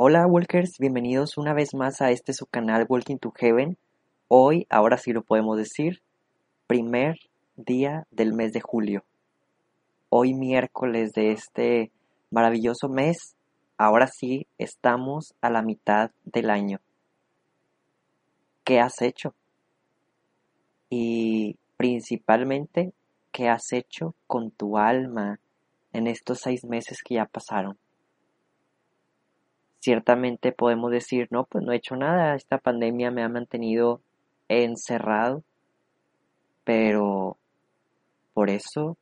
Hola Walkers, bienvenidos una vez más a este su canal Walking to Heaven. Hoy, ahora sí lo podemos decir, primer día del mes de julio. Hoy miércoles de este maravilloso mes, ahora sí estamos a la mitad del año. ¿Qué has hecho? Y principalmente, ¿qué has hecho con tu alma en estos seis meses que ya pasaron? Ciertamente podemos decir, no, pues no he hecho nada, esta pandemia me ha mantenido encerrado, pero por eso,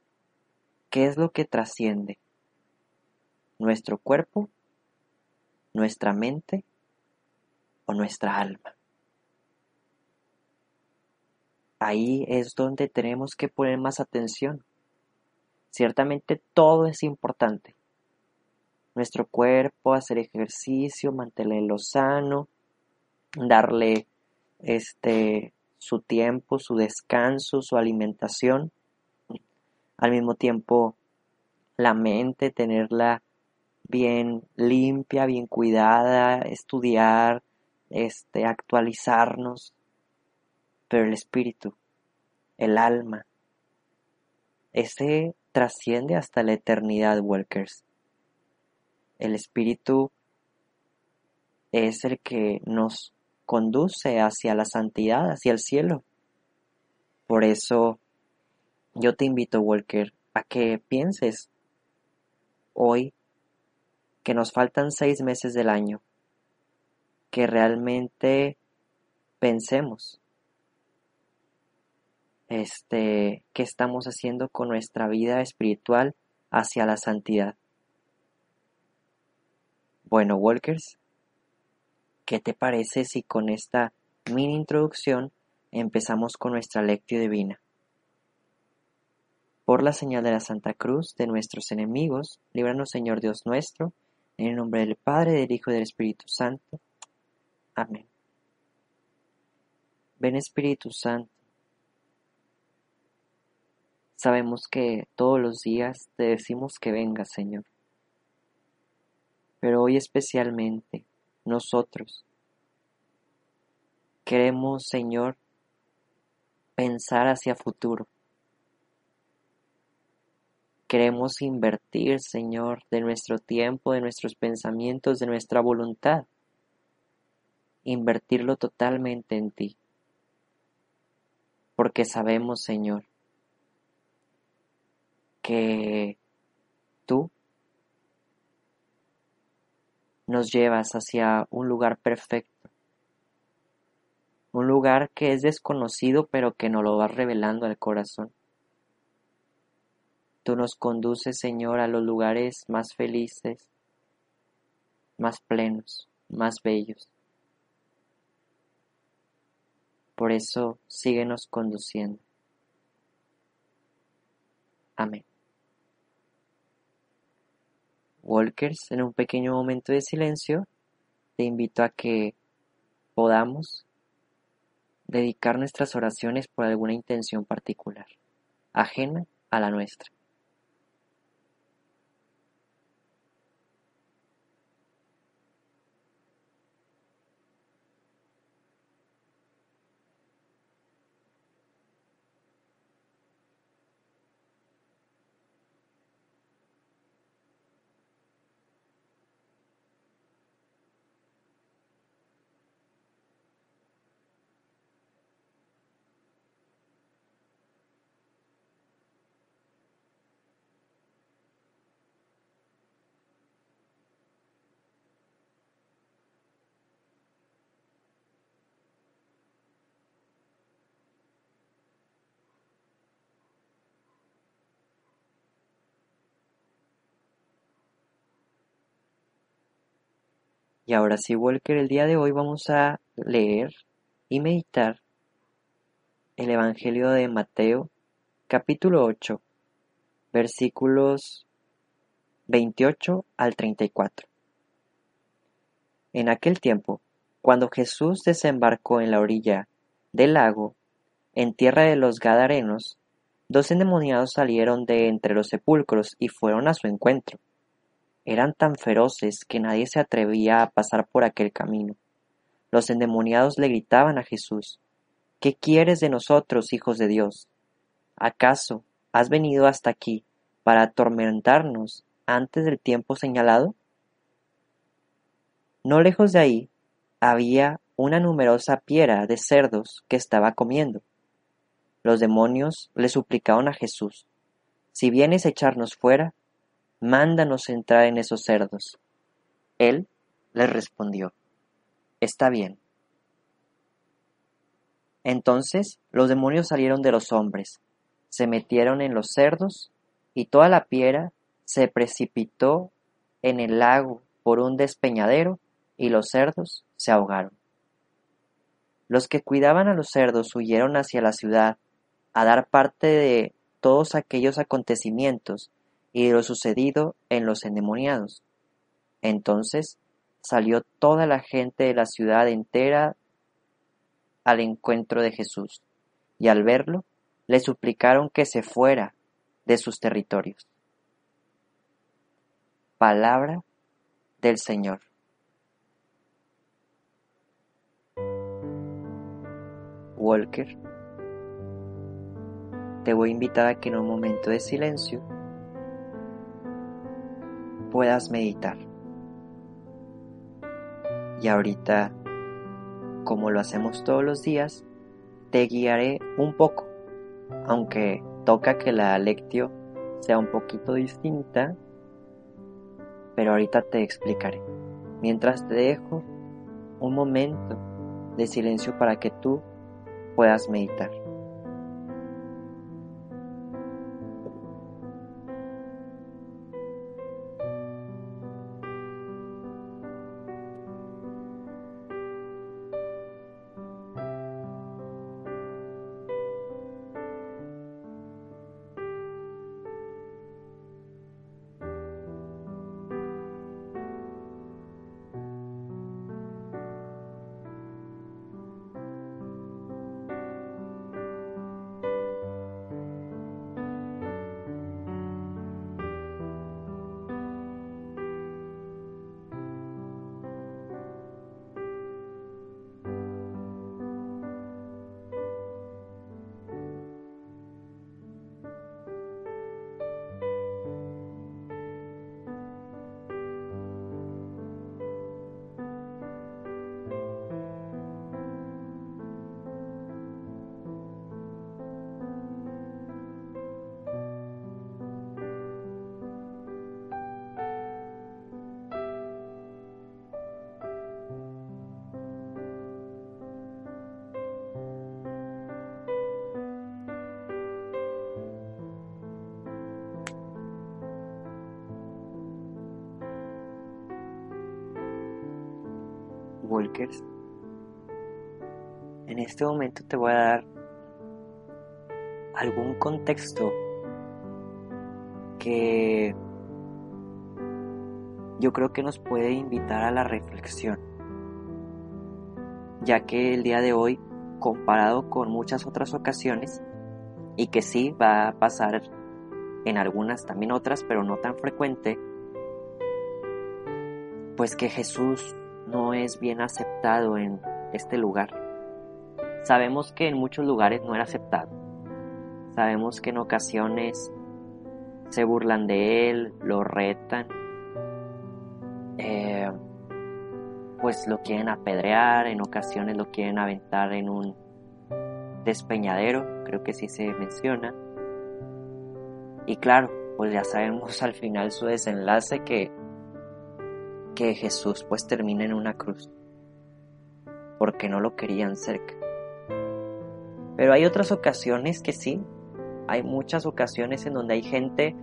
¿qué es lo que trasciende? ¿Nuestro cuerpo? ¿Nuestra mente? ¿O nuestra alma? Ahí es donde tenemos que poner más atención. Ciertamente todo es importante, nuestro cuerpo, hacer ejercicio, mantenerlo sano, darle este su tiempo, su descanso, su alimentación. Al mismo tiempo, la mente, tenerla bien limpia, bien cuidada, estudiar, este, actualizarnos. Pero el espíritu, el alma, ese trasciende hasta la eternidad, Walkers. El Espíritu es el que nos conduce hacia la santidad, hacia el cielo. Por eso yo te invito, Walker, a que pienses hoy que nos faltan seis meses del año, que realmente pensemos este qué estamos haciendo con nuestra vida espiritual hacia la santidad. Bueno, Walkers, ¿qué te parece si con esta mini introducción empezamos con nuestra lectio divina? Por la señal de la Santa Cruz de nuestros enemigos, líbranos Señor Dios nuestro, en el nombre del Padre, del Hijo y del Espíritu Santo. Amén. Ven Espíritu Santo. Sabemos que todos los días te decimos que vengas, Señor pero hoy especialmente nosotros queremos, Señor, pensar hacia futuro. Queremos invertir, Señor, de nuestro tiempo, de nuestros pensamientos, de nuestra voluntad. Invertirlo totalmente en ti. Porque sabemos, Señor, que tú nos llevas hacia un lugar perfecto, un lugar que es desconocido pero que nos lo vas revelando al corazón. Tú nos conduces, Señor, a los lugares más felices, más plenos, más bellos. Por eso síguenos conduciendo. Amén. Walkers, en un pequeño momento de silencio, te invito a que podamos dedicar nuestras oraciones por alguna intención particular, ajena a la nuestra. Y ahora sí, Walker, el día de hoy vamos a leer y meditar el Evangelio de Mateo, capítulo 8, versículos 28 al 34. En aquel tiempo, cuando Jesús desembarcó en la orilla del lago, en tierra de los Gadarenos, dos endemoniados salieron de entre los sepulcros y fueron a su encuentro eran tan feroces que nadie se atrevía a pasar por aquel camino. Los endemoniados le gritaban a Jesús, ¿Qué quieres de nosotros, hijos de Dios? ¿Acaso has venido hasta aquí para atormentarnos antes del tiempo señalado? No lejos de ahí había una numerosa piera de cerdos que estaba comiendo. Los demonios le suplicaron a Jesús, si vienes a echarnos fuera, mándanos entrar en esos cerdos. Él les respondió, está bien. Entonces los demonios salieron de los hombres, se metieron en los cerdos, y toda la piera se precipitó en el lago por un despeñadero, y los cerdos se ahogaron. Los que cuidaban a los cerdos huyeron hacia la ciudad a dar parte de todos aquellos acontecimientos y lo sucedido en los endemoniados. Entonces salió toda la gente de la ciudad entera al encuentro de Jesús, y al verlo le suplicaron que se fuera de sus territorios. Palabra del Señor. Walker, te voy a invitar a que en un momento de silencio puedas meditar. Y ahorita, como lo hacemos todos los días, te guiaré un poco, aunque toca que la lectio sea un poquito distinta, pero ahorita te explicaré. Mientras te dejo un momento de silencio para que tú puedas meditar. En este momento te voy a dar algún contexto que yo creo que nos puede invitar a la reflexión, ya que el día de hoy, comparado con muchas otras ocasiones, y que sí va a pasar en algunas, también otras, pero no tan frecuente, pues que Jesús no es bien aceptado en este lugar. Sabemos que en muchos lugares no era aceptado. Sabemos que en ocasiones se burlan de él, lo retan, eh, pues lo quieren apedrear, en ocasiones lo quieren aventar en un despeñadero, creo que sí se menciona. Y claro, pues ya sabemos al final su desenlace que que Jesús pues termina en una cruz, porque no lo querían cerca. Pero hay otras ocasiones que sí, hay muchas ocasiones en donde hay gente,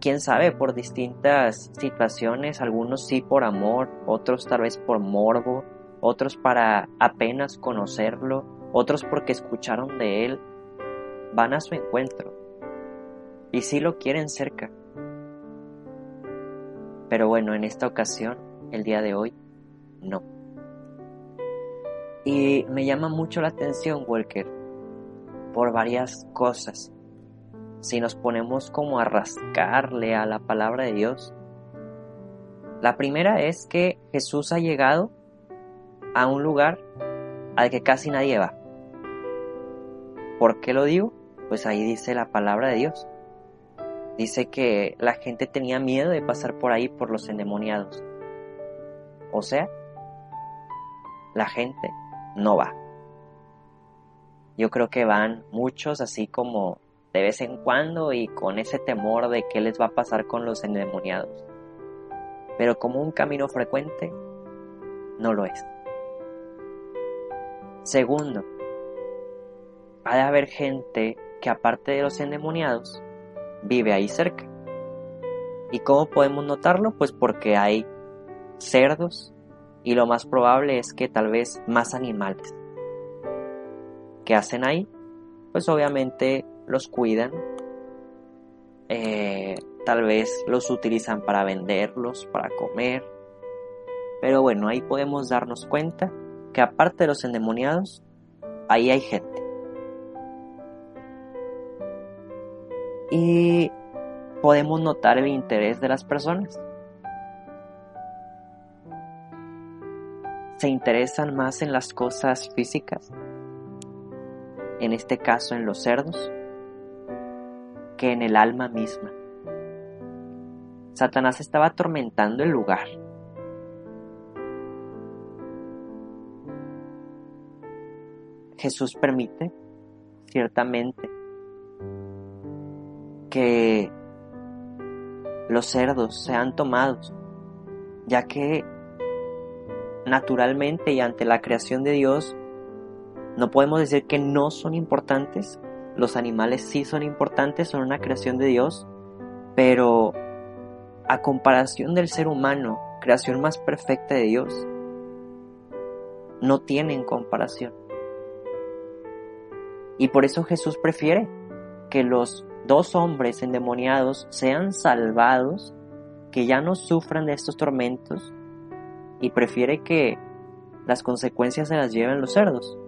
quién sabe, por distintas situaciones, algunos sí por amor, otros tal vez por morbo, otros para apenas conocerlo, otros porque escucharon de él, van a su encuentro y sí lo quieren cerca. Pero bueno, en esta ocasión, el día de hoy, no. Y me llama mucho la atención, Walker, por varias cosas. Si nos ponemos como a rascarle a la palabra de Dios, La primera es que Jesús ha llegado a un lugar al que casi nadie va. ¿Por qué lo digo? Pues ahí dice la palabra de Dios. Dice que la gente tenía miedo de pasar por ahí por los endemoniados. O sea, la gente no va. Yo creo que van muchos así como de vez en cuando y con ese temor de qué les va a pasar con los endemoniados. Pero como un camino frecuente, no lo es. Segundo, ha de haber gente que aparte de los endemoniados, vive ahí cerca. ¿Y cómo podemos notarlo? Pues porque hay cerdos y lo más probable es que tal vez más animales. ¿Qué hacen ahí? Pues obviamente los cuidan, eh, tal vez los utilizan para venderlos, para comer. Pero bueno, ahí podemos darnos cuenta que aparte de los endemoniados, ahí hay gente. Y podemos notar el interés de las personas. Se interesan más en las cosas físicas, en este caso en los cerdos, que en el alma misma. Satanás estaba atormentando el lugar Jesús permite, ciertamente, que los cerdos sean tomados, ya que naturalmente y ante la creación de Dios, no podemos decir que no son importantes, los animales sí son importantes, son una creación de Dios, pero a comparación del ser humano, creación más perfecta de Dios, no tienen comparación. Y por eso Jesús prefiere que los dos hombres endemoniados sean salvados, que ya no sufran de estos tormentos, y prefiere que las consecuencias se las lleven los cerdos.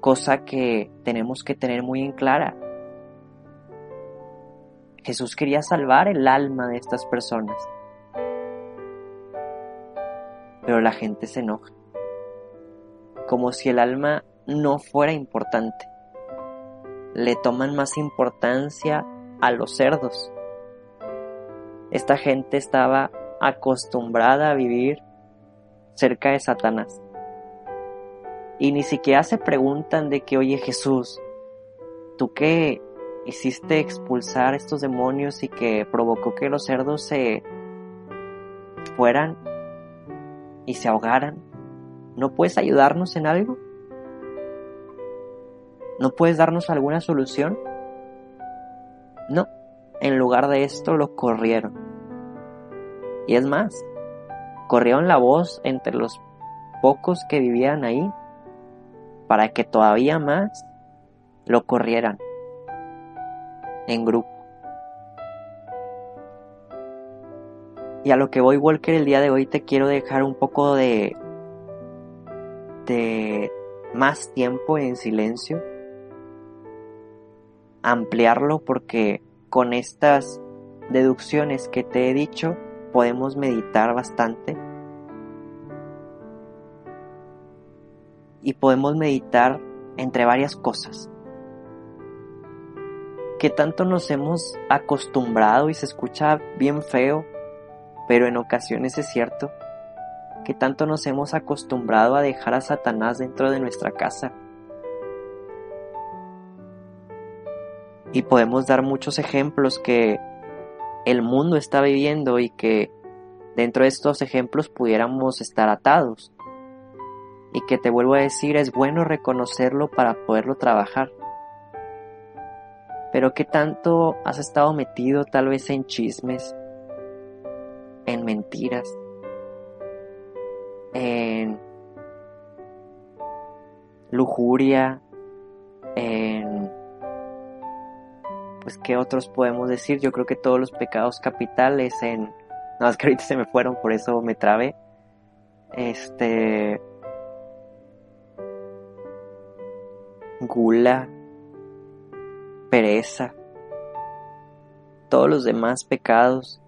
Cosa que tenemos que tener muy en clara. Jesús quería salvar el alma de estas personas. Pero la gente se enoja. Como si el alma no fuera importante. Le toman más importancia a los cerdos. Esta gente estaba acostumbrada a vivir cerca de Satanás. Y ni siquiera se preguntan de que, oye Jesús, tú qué hiciste expulsar estos demonios y que provocó que los cerdos se fueran y se ahogaran, ¿no puedes ayudarnos en algo? ¿No puedes darnos alguna solución? No, en lugar de esto lo corrieron. Y es más, corrieron la voz entre los pocos que vivían ahí para que todavía más lo corrieran en grupo. Y a lo que voy, Walker, el día de hoy te quiero dejar un poco de, de más tiempo en silencio ampliarlo porque con estas deducciones que te he dicho podemos meditar bastante. Y podemos meditar entre varias cosas. Que tanto nos hemos acostumbrado y se escucha bien feo, pero en ocasiones es cierto, que tanto nos hemos acostumbrado a dejar a Satanás dentro de nuestra casa y podemos dar muchos ejemplos que el mundo está viviendo y que dentro de estos ejemplos pudiéramos estar atados. Y que te vuelvo a decir, es bueno reconocerlo para poderlo trabajar. Pero ¿qué tanto has estado metido tal vez en chismes, en mentiras, en lujuria, en pues qué otros podemos decir. Yo creo que todos los pecados capitales en... No, es que ahorita se me fueron, por eso me trabé. Este... Gula, pereza, todos los demás pecados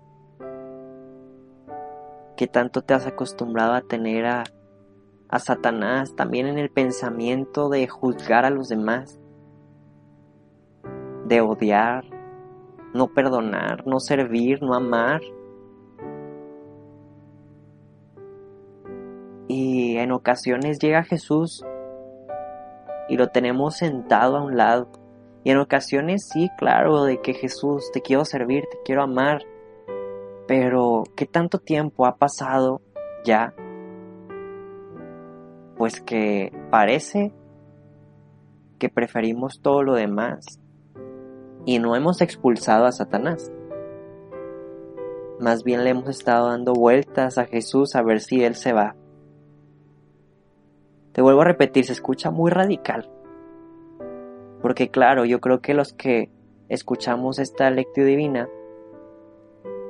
¿Qué tanto te has acostumbrado a tener a, a Satanás también en el pensamiento de juzgar a los demás? De odiar, no perdonar, no servir, no amar. Y en ocasiones llega Jesús y lo tenemos sentado a un lado. Y en ocasiones sí, claro, de que Jesús, te quiero servir, te quiero amar. Pero, ¿qué tanto tiempo ha pasado ya? Pues que parece que preferimos todo lo demás y no hemos expulsado a Satanás. Más bien le hemos estado dando vueltas a Jesús a ver si Él se va. Te vuelvo a repetir, se escucha muy radical. Porque claro, yo creo que los que escuchamos esta lectura divina,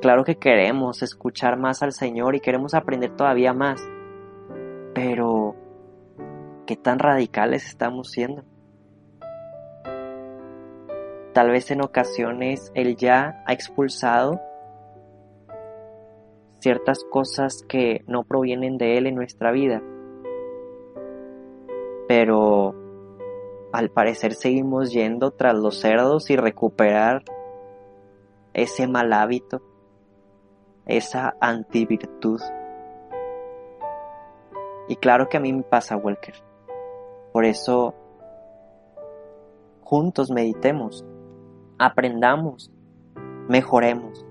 claro que queremos escuchar más al Señor y queremos aprender todavía más. Pero, ¿qué tan radicales estamos siendo? Tal vez en ocasiones Él ya ha expulsado ciertas cosas que no provienen de Él en nuestra vida pero al parecer seguimos yendo tras los cerdos y recuperar ese mal hábito, esa antivirtud. Y claro que a mí me pasa, Walker. Por eso, juntos meditemos, aprendamos, mejoremos.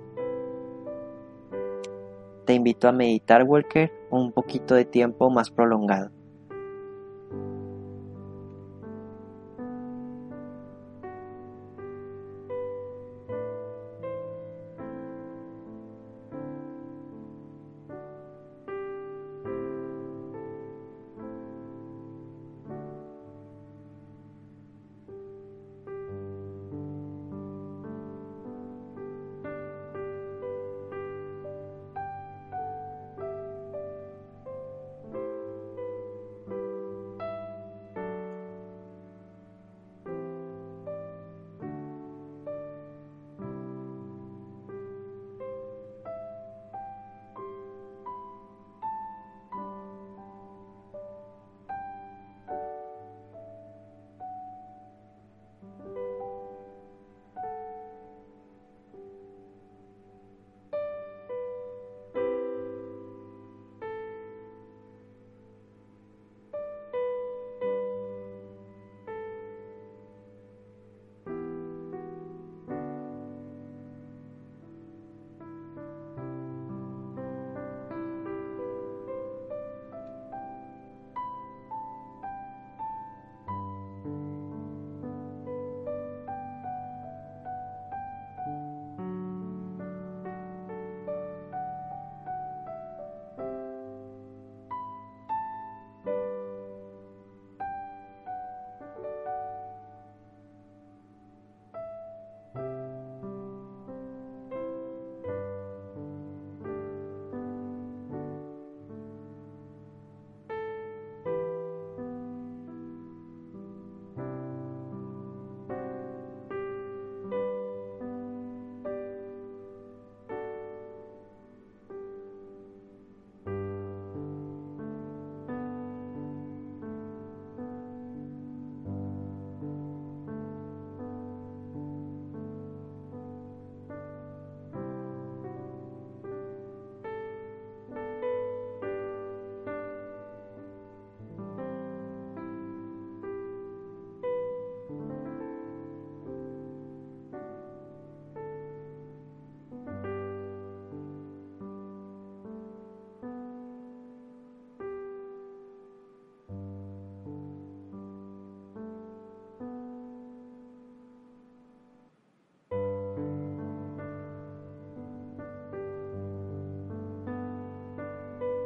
Te invito a meditar, Walker, un poquito de tiempo más prolongado.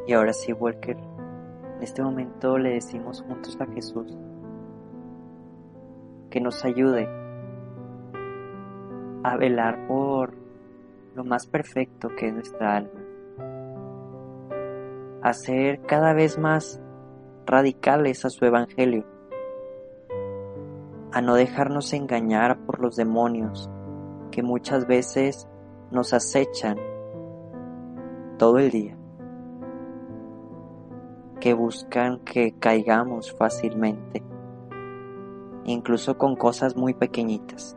Y ahora sí, Walker, en este momento le decimos juntos a Jesús que nos ayude a velar por lo más perfecto que es nuestra alma, a ser cada vez más radicales a su evangelio, a no dejarnos engañar por los demonios que muchas veces nos acechan todo el día. Que buscan que caigamos fácilmente, incluso con cosas muy pequeñitas.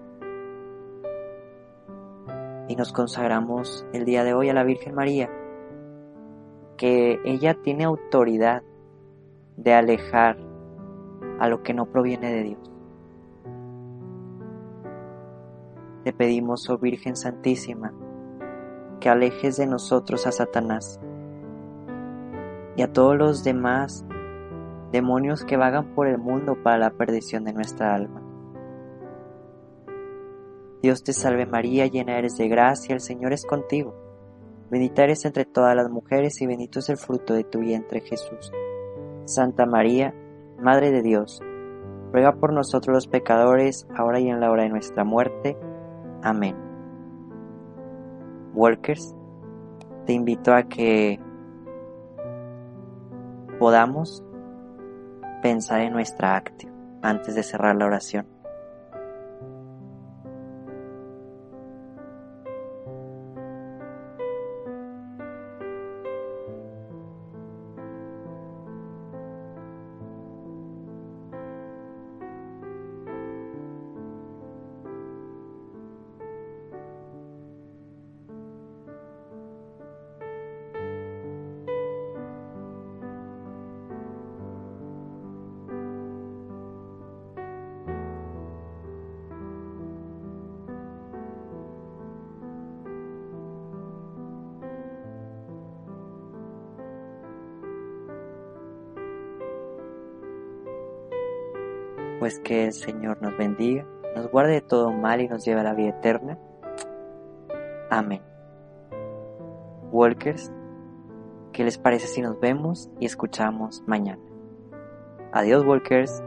Y nos consagramos el día de hoy a la Virgen María, que ella tiene autoridad de alejar a lo que no proviene de Dios. Te pedimos, oh Virgen Santísima, que alejes de nosotros a Satanás y a todos los demás demonios que vagan por el mundo para la perdición de nuestra alma. Dios te salve María, llena eres de gracia, el Señor es contigo. Bendita eres entre todas las mujeres y bendito es el fruto de tu vientre Jesús. Santa María, Madre de Dios, ruega por nosotros los pecadores, ahora y en la hora de nuestra muerte. Amén. Walkers, te invito a que podamos pensar en nuestra acción antes de cerrar la oración. Pues que el Señor nos bendiga, nos guarde de todo mal y nos lleve a la vida eterna. Amén. Walkers, ¿qué les parece si nos vemos y escuchamos mañana? Adiós, Walkers.